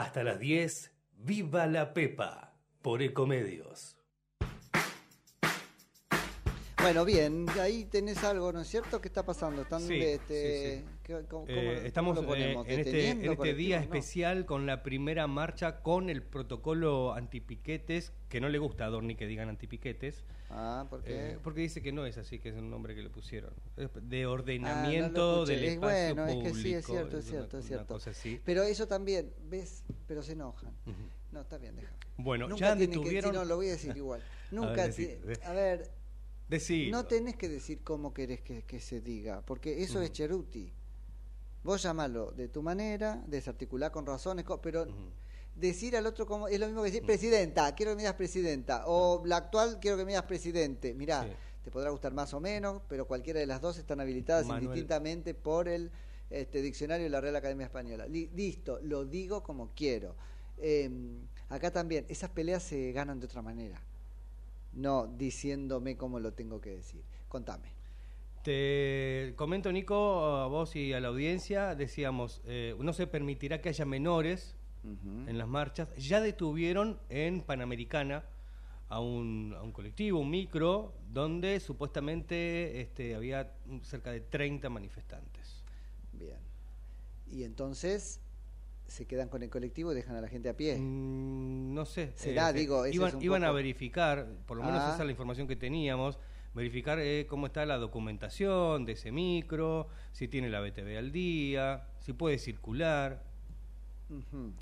Hasta las 10, Viva la Pepa, por Ecomedios. Bueno, bien, ahí tenés algo, ¿no es cierto? ¿Qué está pasando? ¿Están Sí, este, sí, sí. ¿Qué- cómo- Eh, estamos cómo lo ponemos? eh, en este, ¿Deteniendo en este día? No. especial con la primera marcha con el protocolo antipiquetes, que no le gusta a Dorni que digan antipiquetes. Ah, ¿por qué? Eh, porque dice que no es así, que es un nombre que le pusieron. De Ah, no ordenamiento lo escuché. del Es espacio bueno, público. es que sí, es cierto, es cierto, es cierto. cosa así. Pero eso también, ¿ves? Pero se enojan. No, está bien, deja. Bueno, Nunca ya tienen que- detuvieron... sí, no, lo voy a decir igual. A Nunca, ver, decí- a ver, no tenés que decir cómo querés que, que se diga, porque eso es cheruti. Vos llamalo de tu manera, desarticular con razones, pero decir al otro como es lo mismo que decir presidenta, quiero que me digas presidenta, o la actual quiero que me digas presidente. Mirá, Sí. te podrá gustar más o menos, pero cualquiera de las dos están habilitadas Manuel. indistintamente por el este, diccionario de la Real Academia Española. Li- listo, lo digo como quiero. Eh, acá también, esas peleas se ganan de otra manera, no diciéndome cómo lo tengo que decir. Contame. Te comento, Nico, a vos y a la audiencia, decíamos, eh, no se permitirá que haya menores en las marchas. Ya detuvieron en Panamericana a un, a un colectivo, un micro, donde supuestamente este, había cerca de 30 manifestantes. Bien. Y entonces se quedan con el colectivo y dejan a la gente a pie. Mm, no sé. Será, eh, digo, iban, es un iban a verificar, por lo menos Ah. esa es la información que teníamos, verificar eh, cómo está la documentación de ese micro, si tiene la BTV al día, si puede circular.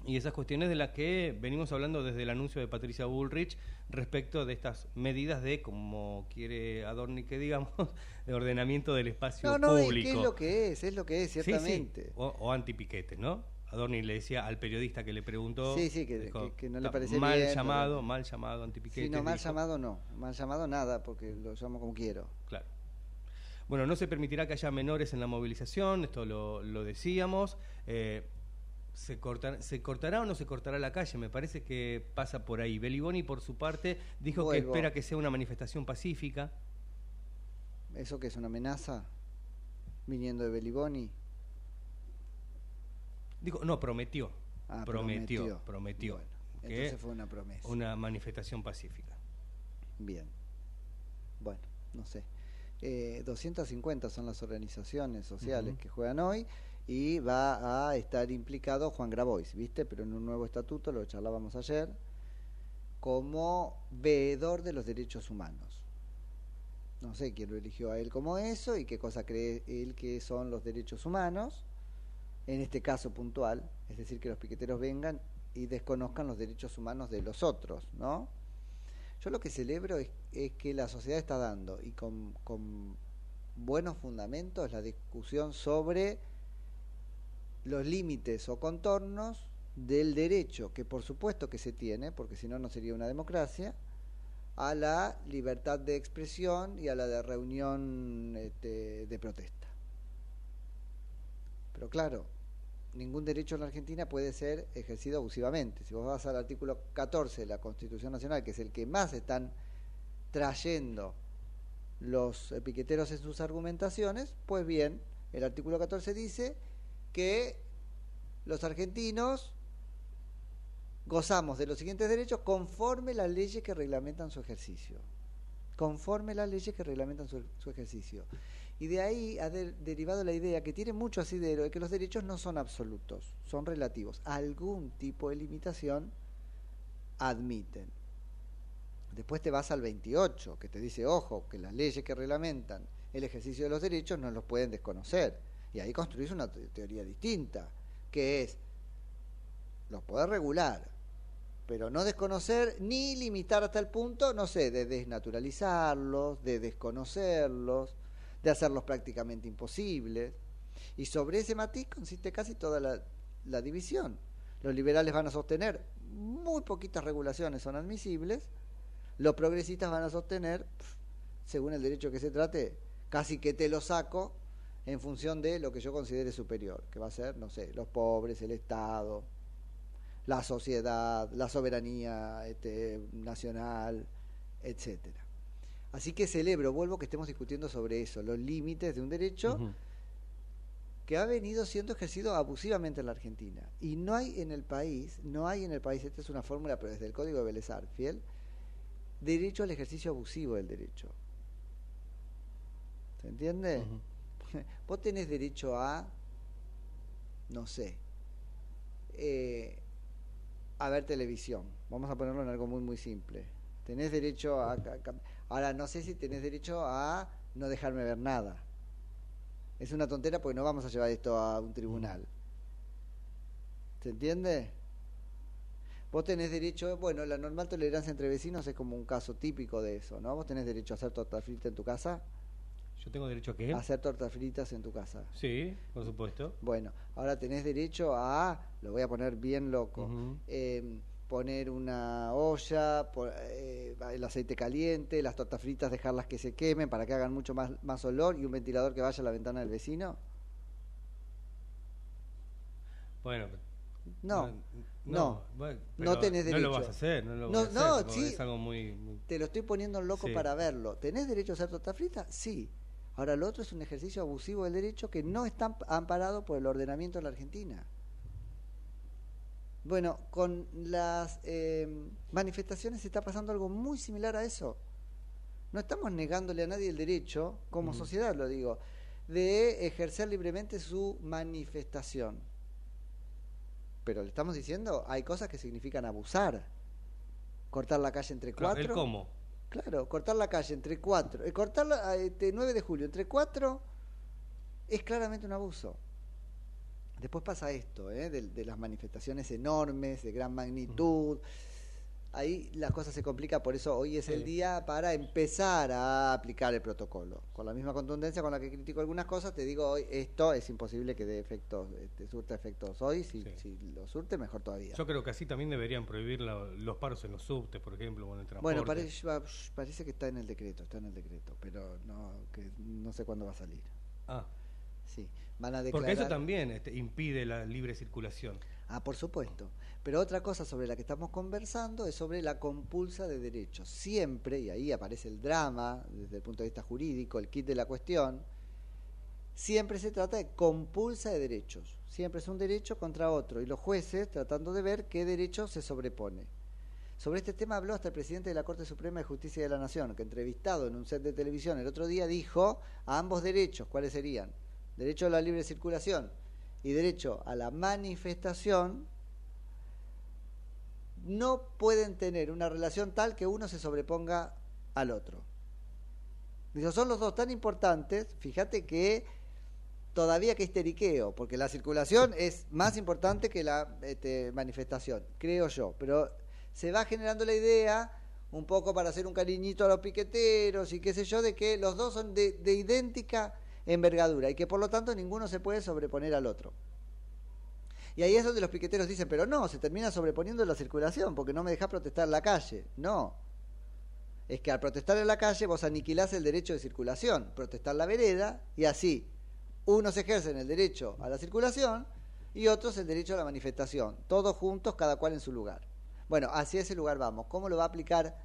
Y esas cuestiones de las que venimos hablando desde el anuncio de Patricia Bullrich respecto de estas medidas de, como quiere Adorni que digamos, de ordenamiento del espacio No, no, es público. que es lo que es, es lo que es, Sí, sí. ciertamente. O, o antipiquete, ¿no? Adorni le decía al periodista que le preguntó. Sí, sí, que- dijo, que- que no le "Está parece Mal bien, llamado, pero- mal llamado, antipiquete. Si no, mal dijo. llamado no. Mal llamado nada, porque lo llamo como quiero. Claro. Bueno, no se permitirá que haya menores en la movilización, esto lo, lo decíamos. Eh, se, cortar- ¿Se cortará o no se cortará la calle? Me parece que pasa por ahí. Beliboni, por su parte, dijo que espera que sea una manifestación pacífica. ¿Eso que es una amenaza? Viniendo de Beliboni. Dijo, no, prometió. Ah, prometió, prometió. prometió. Bueno, que entonces fue una promesa. Una manifestación pacífica. Bien. Bueno, no sé. Eh, 250 son las organizaciones sociales que juegan hoy y va a estar implicado Juan Grabois, ¿viste? Pero en un nuevo estatuto, lo charlábamos ayer, como veedor de los derechos humanos. No sé quién lo eligió a él como eso y qué cosa cree él que son los derechos humanos, en este caso puntual, es decir, que los piqueteros vengan y desconozcan los derechos humanos de los otros, ¿no? Yo lo que celebro es, es que la sociedad está dando, y con, buenos fundamentos, la discusión sobre los límites o contornos del derecho, que por supuesto que se tiene, porque si no, no sería una democracia, a la libertad de expresión y a la de reunión este, de protesta. Pero claro, ningún derecho en la Argentina puede ser ejercido abusivamente. Si vos vas al artículo 14 de la Constitución Nacional, que es el que más están trayendo los eh, piqueteros en sus argumentaciones, pues bien, el artículo 14 dice que los argentinos gozamos de los siguientes derechos conforme las leyes que reglamentan su ejercicio. Conforme las leyes que reglamentan su, su ejercicio. Y de ahí ha de- derivado la idea que tiene mucho asidero de que los derechos no son absolutos, son relativos. Algún tipo de limitación admiten. Después te vas al 28, que te dice, ojo, que las leyes que reglamentan el ejercicio de los derechos no los pueden desconocer. Y ahí construís una te- teoría distinta, que es, los podés regular, pero no desconocer ni limitar hasta el punto, no sé, de desnaturalizarlos, de desconocerlos, de hacerlos prácticamente imposibles. Y sobre ese matiz consiste casi toda la, división. Los liberales van a sostener muy poquitas regulaciones son admisibles, los progresistas van a sostener, según el derecho que se trate, casi que te lo saco en función de lo que yo considere superior, que va a ser, no sé, los pobres, el Estado, la sociedad, la soberanía este, nacional, etcétera. Así que celebro, vuelvo que estemos discutiendo sobre eso, los límites de un derecho que ha venido siendo ejercido abusivamente en la Argentina. Y no hay en el país, no hay en el país, esta es una fórmula, pero desde el Código de Belezar, fiel, derecho al ejercicio abusivo del derecho. ¿Se entiende? Vos tenés derecho a, no sé, eh, a ver televisión. Vamos a ponerlo en algo muy, muy simple. Tenés derecho a... Ahora, no sé si tenés derecho a no dejarme ver nada. Es una tontera porque no vamos a llevar esto a un tribunal. ¿Se entiende? Vos tenés derecho, bueno, la normal tolerancia entre vecinos es como un caso típico de eso, ¿no? Vos tenés derecho a hacer torta frita en tu casa. Yo tengo derecho a qué? A hacer tortas fritas en tu casa. Sí, por supuesto. Bueno, ahora tenés derecho a, lo voy a poner bien loco, eh, poner una olla, eh, el aceite caliente, las tortas fritas dejarlas que se quemen para que hagan mucho más, más olor y un ventilador que vaya a la ventana del vecino. Bueno, No, no, bueno, no tenés derecho. No lo vas a hacer, no lo No, vas a hacer, no, sí. Es algo muy... muy- Te lo estoy poniendo loco Sí. para verlo. ¿Tenés derecho a hacer torta frita? Sí. Ahora, lo otro es un ejercicio abusivo del derecho que no está amparado por el ordenamiento de la Argentina. Bueno, con las eh, manifestaciones está pasando algo muy similar a eso. No estamos negándole a nadie el derecho, como sociedad lo digo, de ejercer libremente su manifestación. Pero le estamos diciendo, hay cosas que significan abusar. Cortar la calle entre Claro, cuatro. ¿el cómo? Claro, cortar la calle entre cuatro, eh, cortar la, este, 9 de julio entre cuatro es claramente un abuso. Después pasa esto, ¿eh? de, de las manifestaciones enormes, de gran magnitud. Ahí la cosa se complica, por eso hoy es el día para empezar a aplicar el protocolo. Con la misma contundencia con la que critico algunas cosas, te digo hoy, esto es imposible que dé efectos, este, surta efectos hoy. Si, si lo surte, mejor todavía. Yo creo que así también deberían prohibir la- los paros en los subtes, por ejemplo, o en el transporte. Bueno, parece, parece que está en el decreto, está en el decreto, pero no, que no sé cuándo va a salir. Ah. Sí, van a declarar... Porque eso también este, impide la libre circulación. Ah, por supuesto. Pero otra cosa sobre la que estamos conversando es sobre la compulsa de derechos. Siempre, y ahí aparece el drama desde el punto de vista jurídico, el kit de la cuestión, siempre se trata de compulsa de derechos. Siempre es un derecho contra otro. Y los jueces tratando de ver qué derecho se sobrepone. Sobre este tema habló hasta el presidente de la Corte Suprema de Justicia de la Nación, que entrevistado en un set de televisión el otro día dijo a ambos derechos, ¿cuáles serían? Derecho a la libre circulación y derecho a la manifestación, no pueden tener una relación tal que uno se sobreponga al otro. Dijo, son los dos tan importantes, fíjate que todavía que histeriqueo, porque la circulación es más importante que la este, manifestación, creo yo, pero se va generando la idea, un poco para hacer un cariñito a los piqueteros y qué sé yo, de que los dos son de, de idéntica envergadura y que por lo tanto ninguno se puede sobreponer al otro. Y ahí es donde los piqueteros dicen, pero no, se termina sobreponiendo la circulación porque no me dejas protestar en la calle. No. Es que al protestar en la calle vos aniquilás el derecho de circulación, protestar la vereda y así unos ejercen el derecho a la circulación y otros el derecho a la manifestación, todos juntos, cada cual en su lugar. Bueno, hacia ese lugar vamos. ¿Cómo lo va a aplicar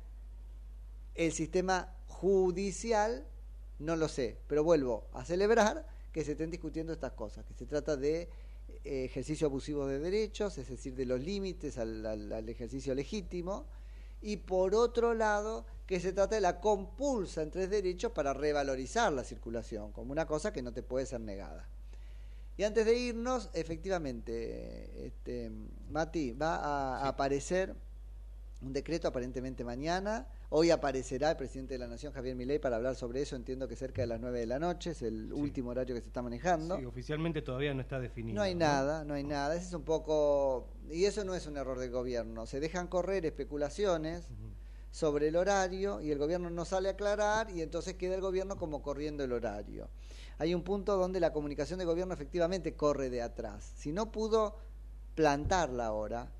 el sistema judicial? No lo sé, pero vuelvo a celebrar que se estén discutiendo estas cosas, que se trata de eh, ejercicio abusivo de derechos, es decir, de los límites al, al- al ejercicio legítimo, y por otro lado, que se trata de la compulsa entre derechos para revalorizar la circulación, como una cosa que no te puede ser negada. Y antes de irnos, efectivamente, este, Mati, va a, a aparecer un decreto aparentemente mañana. Hoy aparecerá el presidente de la Nación, Javier Milei, para hablar sobre eso. Entiendo que cerca de las 9 de la noche, es el último horario que se está manejando. Sí, oficialmente todavía no está definido. No hay nada, no hay nada. Ese es un poco. Y eso no es un error del gobierno. Se dejan correr especulaciones sobre el horario y el gobierno no sale a aclarar y entonces queda el gobierno como corriendo el horario. Hay un punto donde la comunicación de gobierno efectivamente corre de atrás. Si no pudo plantarla ahora,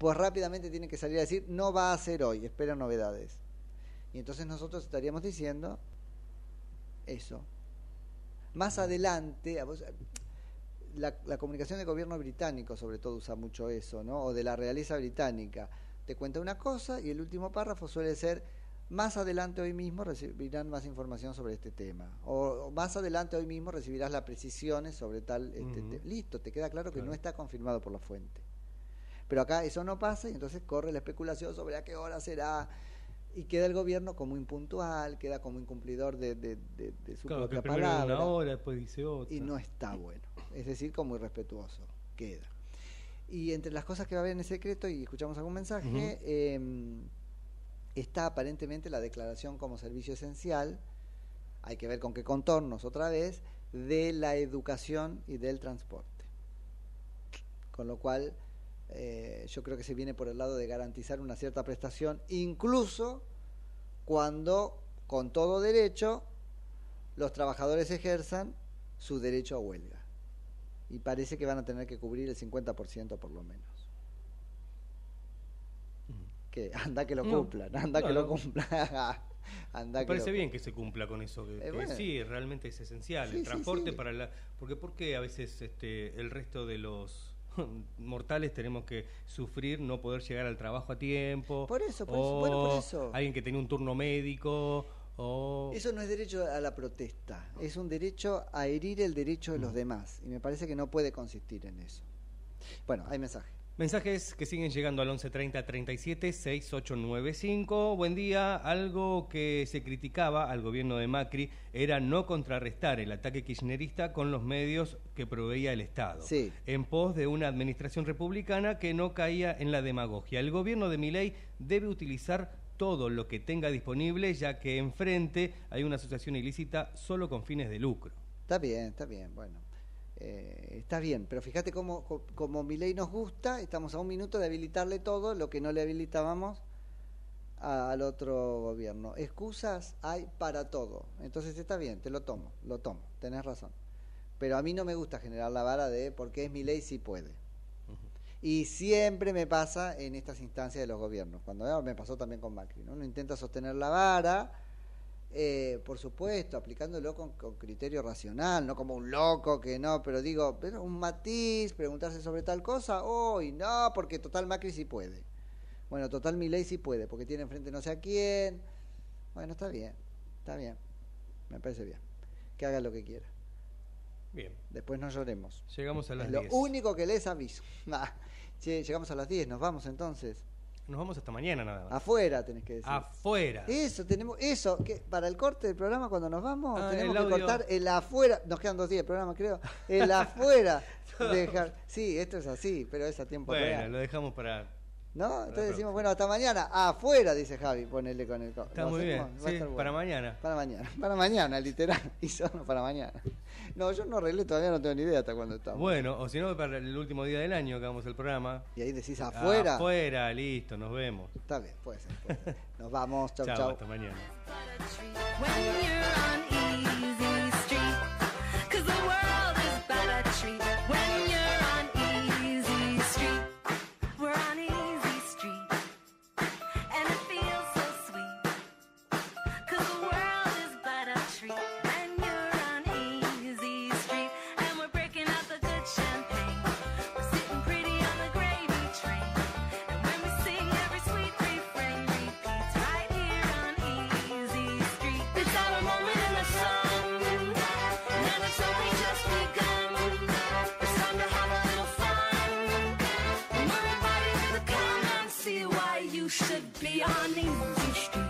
pues rápidamente tiene que salir a decir no va a ser hoy, espera novedades. Y entonces nosotros estaríamos diciendo eso. Más adelante, la, la comunicación del gobierno británico sobre todo usa mucho eso, ¿no? O de la realeza británica. Te cuenta una cosa y el último párrafo suele ser más adelante hoy mismo recibirán más información sobre este tema. O, o más adelante hoy mismo recibirás las precisiones sobre tal... Este, listo, te queda claro que Claro. no está confirmado por la fuente. Pero acá eso no pasa y entonces corre la especulación sobre a qué hora será y queda el gobierno como impuntual, queda como incumplidor de, de- de- de su Claro, propia palabra una hora, después dice otra. y no está bueno. Es decir, como irrespetuoso queda. Y entre las cosas que va a haber en ese decreto, y escuchamos algún mensaje, eh, está aparentemente la declaración como servicio esencial, hay que ver con qué contornos otra vez, de la educación y del transporte. Con lo cual, eh, yo creo que se viene por el lado de garantizar una cierta prestación, incluso cuando, con todo derecho, los trabajadores ejerzan su derecho a huelga. Y parece que van a tener que cubrir el 50% por lo menos. Que anda que lo No, cumplan, anda que lo cumplan. anda Me que parece lo bien que se cumpla con eso, que, Eh, que bueno. sí, realmente es esencial. Sí, el transporte sí. para la... Porque ¿por qué a veces este, el resto de los mortales tenemos que sufrir no poder llegar al trabajo a tiempo? Por eso, por eso, o bueno, por eso. Alguien que tenía un turno médico, o... Eso no es derecho a la protesta, es un derecho a herir el derecho de Mm. los demás. Y me parece que no puede consistir en eso. Bueno, hay mensaje. Mensajes que siguen llegando al 1130 37 6895. Buen día. Algo que se criticaba al gobierno de Macri era no contrarrestar el ataque kirchnerista con los medios que proveía el Estado. Sí. En pos de una administración republicana que no caía en la demagogia. El gobierno de Milei debe utilizar todo lo que tenga disponible, ya que enfrente hay una asociación ilícita solo con fines de lucro. Está bien, está bien, bueno. Eh, está bien, pero fíjate cómo, co- como mi ley nos gusta, estamos a un minuto de habilitarle todo lo que no le habilitábamos a- al otro gobierno. Excusas hay para todo. Entonces está bien, te lo tomo, lo tomo, tenés razón. Pero a mí no me gusta generar la vara de porque es mi ley si puede. Y siempre me pasa en estas instancias de los gobiernos, cuando ah, me pasó también con Macri, ¿no? uno intenta sostener la vara, eh, por supuesto, aplicándolo con, con criterio racional, no como un loco que no, pero digo, pero un matiz, preguntarse sobre tal cosa, hoy no, porque total Macri sí puede. Bueno, total Milei sí puede, porque tiene enfrente no sé a quién. Bueno, está bien, está bien, me parece bien. Que haga lo que quiera. Bien. Después no lloremos. Llegamos a las Es lo 10. único que les aviso. Ah, che, llegamos a las 10, nos vamos entonces. Nos vamos hasta mañana nada más. Afuera tenés que decir. Afuera. Eso, tenemos, eso, que para el corte del programa cuando nos vamos, Ah, tenemos que audio. cortar el afuera, nos quedan dos días de programa creo, el afuera. dejar, sí, esto es así, pero es a tiempo Bueno, real. lo dejamos para. ¿No? para Entonces decimos, bueno, hasta mañana, afuera, dice Javi, ponele con el co- Está ¿lo muy bien. Sí, estar bueno. para mañana. Para mañana, para mañana, literal, y solo para mañana. No, yo no arreglé, todavía no tengo ni idea hasta cuándo estamos. Bueno, o si no, para el último día del año que hagamos el programa. Y ahí decís afuera. Afuera, listo, nos vemos. Está bien, puede ser. puede ser. Nos vamos, chau, Chao, chau. hasta mañana. When beyond the industry.